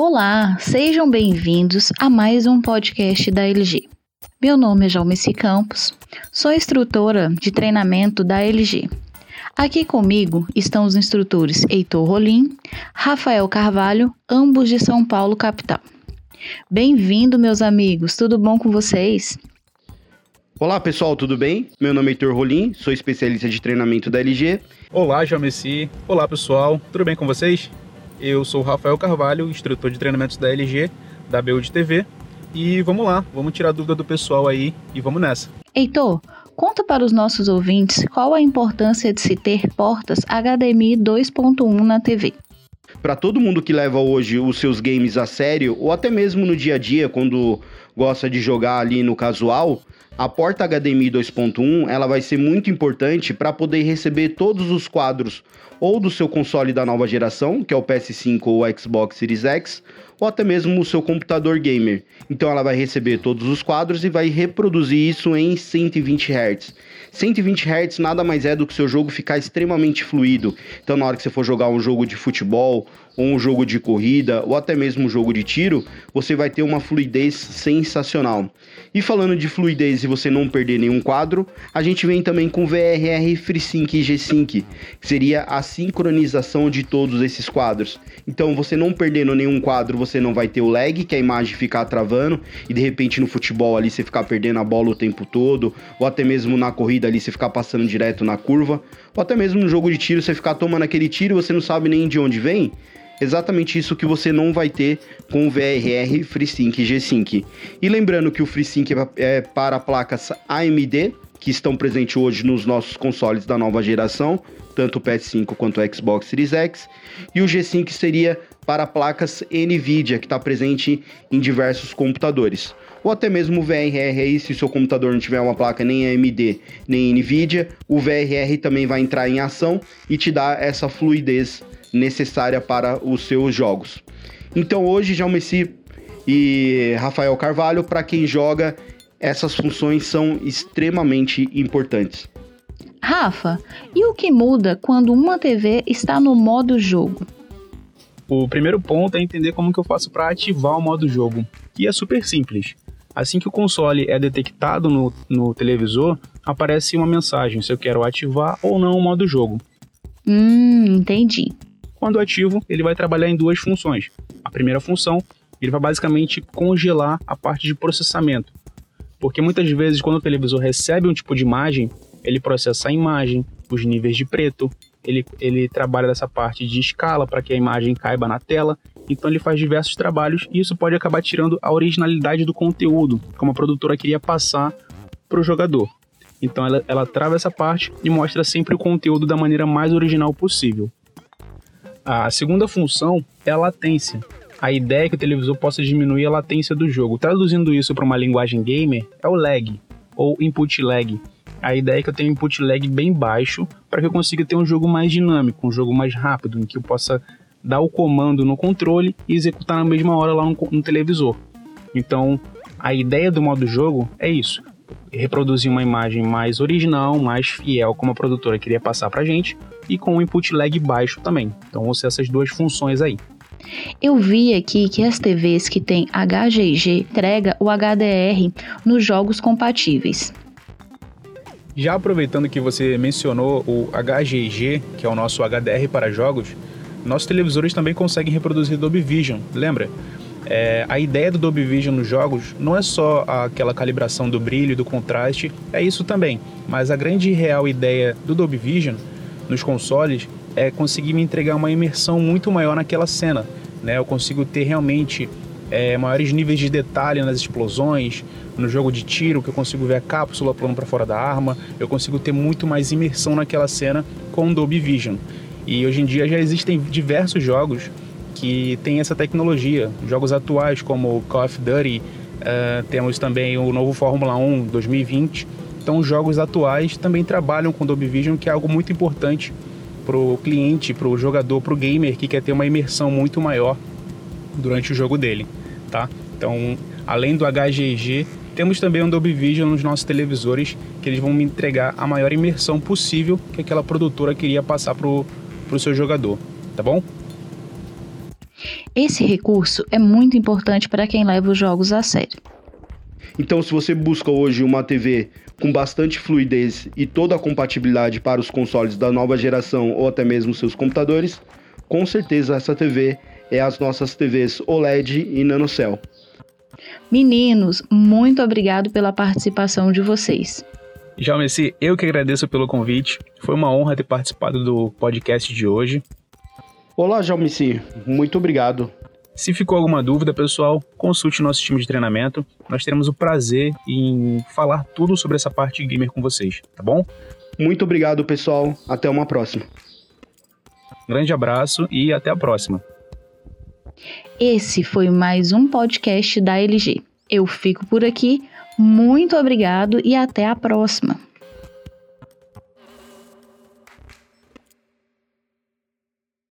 Olá, sejam bem-vindos a mais um podcast da LG. Meu nome é Jalmeci Campos, sou instrutora de treinamento da LG. Aqui comigo estão os instrutores Heitor Rolim, Rafael Carvalho, ambos de São Paulo, capital. Bem-vindo, meus amigos, tudo bom com vocês? Olá pessoal, tudo bem? Meu nome é Heitor Rolim, sou especialista de treinamento da LG. Olá, Jalmeci. Olá pessoal, tudo bem com vocês? Eu sou o Rafael Carvalho, instrutor de treinamentos da LG, da BU TV. E vamos lá, vamos tirar a dúvida do pessoal aí e vamos nessa. Heitor, conta para os nossos ouvintes qual a importância de se ter portas HDMI 2.1 na TV. Para todo mundo que leva hoje os seus games a sério, ou até mesmo no dia a dia, quando gosta de jogar ali no casual, a porta HDMI 2.1 ela vai ser muito importante para poder receber todos os quadros ou do seu console da nova geração, que é o PS5 ou o Xbox Series X, ou até mesmo o seu computador gamer. Então ela vai receber todos os quadros e vai reproduzir isso em 120 Hz. 120 Hz nada mais é do que seu jogo ficar extremamente fluido. Então na hora que você for jogar um jogo de futebol ou um jogo de corrida, ou até mesmo um jogo de tiro, você vai ter uma fluidez sensacional. E falando de fluidez e você não perder nenhum quadro, a gente vem também com VRR FreeSync e G-Sync, que seria a sincronização de todos esses quadros. Então, você não perdendo nenhum quadro, você não vai ter o lag, que é a imagem ficar travando, e de repente no futebol ali você ficar perdendo a bola o tempo todo, ou até mesmo na corrida ali você ficar passando direto na curva, ou até mesmo no jogo de tiro você ficar tomando aquele tiro e você não sabe nem de onde vem exatamente isso que você não vai ter com o VRR FreeSync G-Sync. E lembrando que o FreeSync é, é para placas AMD, que estão presentes hoje nos nossos consoles da nova geração, tanto o PS5 quanto o Xbox Series X, e o G-Sync seria para placas NVIDIA, que está presente em diversos computadores. Ou até mesmo o VRR aí, se o seu computador não tiver uma placa nem AMD nem NVIDIA, o VRR também vai entrar em ação e te dá essa fluidez necessária para os seus jogos. Então hoje Jalmeci e Rafael Carvalho, para quem joga, essas funções são extremamente importantes. Rafa, e o que muda quando uma TV está no modo jogo? O primeiro ponto é entender como que eu faço para ativar o modo jogo. E é super simples. Assim que o console é detectado no, no televisor, aparece uma mensagem se eu quero ativar ou não o modo jogo. Hum, entendi. Quando ativo, ele vai trabalhar em duas funções. A primeira função, ele vai basicamente congelar a parte de processamento. Porque muitas vezes, quando o televisor recebe um tipo de imagem, ele processa a imagem, os níveis de preto, ele, ele trabalha dessa parte de escala para que a imagem caiba na tela. Então ele faz diversos trabalhos e isso pode acabar tirando a originalidade do conteúdo, como a produtora queria passar para o jogador. Então ela, ela trava essa parte e mostra sempre o conteúdo da maneira mais original possível. A segunda função é a latência. A ideia é que o televisor possa diminuir a latência do jogo. Traduzindo isso para uma linguagem gamer, é o lag, ou input lag. A ideia é que eu tenha um input lag bem baixo para que eu consiga ter um jogo mais dinâmico, um jogo mais rápido, em que eu possa dar o comando no controle e executar na mesma hora lá no, no televisor. Então, a ideia do modo jogo é isso: reproduzir uma imagem mais original, mais fiel, como a produtora queria passar para gente, e com um input lag baixo também. Então vão ser essas duas funções aí. Eu vi aqui que as TVs que têm HGG entrega o HDR nos jogos compatíveis. Já aproveitando que você mencionou o HGG, que é o nosso HDR para jogos, nossos televisores também conseguem reproduzir Dolby Vision, lembra? É, a ideia do Dolby Vision nos jogos não é só aquela calibração do brilho e do contraste, é isso também, mas a grande e real ideia do Dolby Vision nos consoles é conseguir me entregar uma imersão muito maior naquela cena. Né? Eu consigo ter realmente é, maiores níveis de detalhe nas explosões, no jogo de tiro, que eu consigo ver a cápsula pulando para fora da arma, eu consigo ter muito mais imersão naquela cena com o Dolby Vision. E hoje em dia já existem diversos jogos que têm essa tecnologia. Jogos atuais como Call of Duty, uh, temos também o novo Fórmula 1 2020, então, os jogos atuais também trabalham com Dolby Vision, que é algo muito importante para o cliente, para o jogador, para o gamer que quer ter uma imersão muito maior durante o jogo dele, tá? Então, além do HGG, temos também um Dolby Vision nos nossos televisores, que eles vão me entregar a maior imersão possível que aquela produtora queria passar para o seu jogador, tá bom? Esse recurso é muito importante para quem leva os jogos a sério. Então, se você busca hoje uma TV com bastante fluidez e toda a compatibilidade para os consoles da nova geração ou até mesmo seus computadores, com certeza essa TV é as nossas TVs OLED e NanoCell. Meninos, muito obrigado pela participação de vocês. Jalmeci, eu que agradeço pelo convite. Foi uma honra ter participado do podcast de hoje. Olá, Jalmeci. Muito obrigado. Se ficou alguma dúvida, pessoal, consulte nosso time de treinamento. Nós teremos o prazer em falar tudo sobre essa parte gamer com vocês, tá bom? Muito obrigado, pessoal. Até uma próxima. Um grande abraço e até a próxima. Esse foi mais um podcast da LG. Eu fico por aqui. Muito obrigado e até a próxima.